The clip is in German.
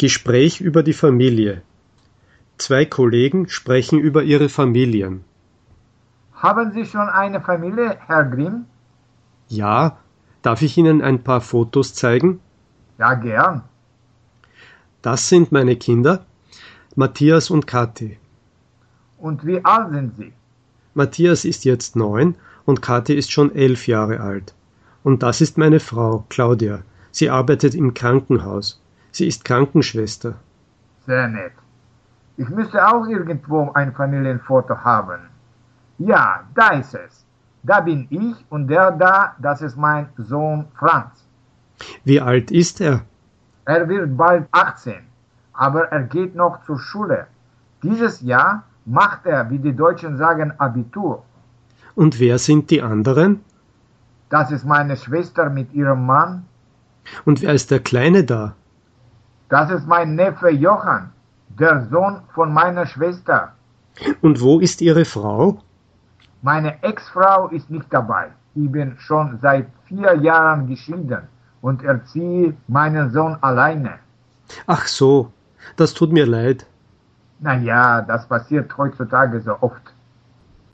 Gespräch über die Familie. Zwei Kollegen sprechen über ihre Familien. Haben Sie schon eine Familie, Herr Grimm? Ja, darf ich Ihnen ein paar Fotos zeigen? Ja, gern. Das sind meine Kinder, Matthias und Kathi. Und wie alt sind Sie? Matthias ist jetzt neun und Kathi ist schon elf Jahre alt. Und das ist meine Frau, Claudia. Sie arbeitet im Krankenhaus. Sie ist Krankenschwester. Sehr nett. Ich müsste auch irgendwo ein Familienfoto haben. Ja, da ist es. Da bin ich und der da, das ist mein Sohn Franz. Wie alt ist er? Er wird bald 18, aber er geht noch zur Schule. Dieses Jahr macht er, wie die Deutschen sagen, Abitur. Und wer sind die anderen? Das ist meine Schwester mit ihrem Mann. Und wer ist der Kleine da? Das ist mein Neffe Johann, der Sohn von meiner Schwester. Und wo ist Ihre Frau? Meine Ex-Frau ist nicht dabei. Ich bin schon seit vier Jahren geschieden und erziehe meinen Sohn alleine. Ach so, das tut mir leid. Na ja, das passiert heutzutage so oft.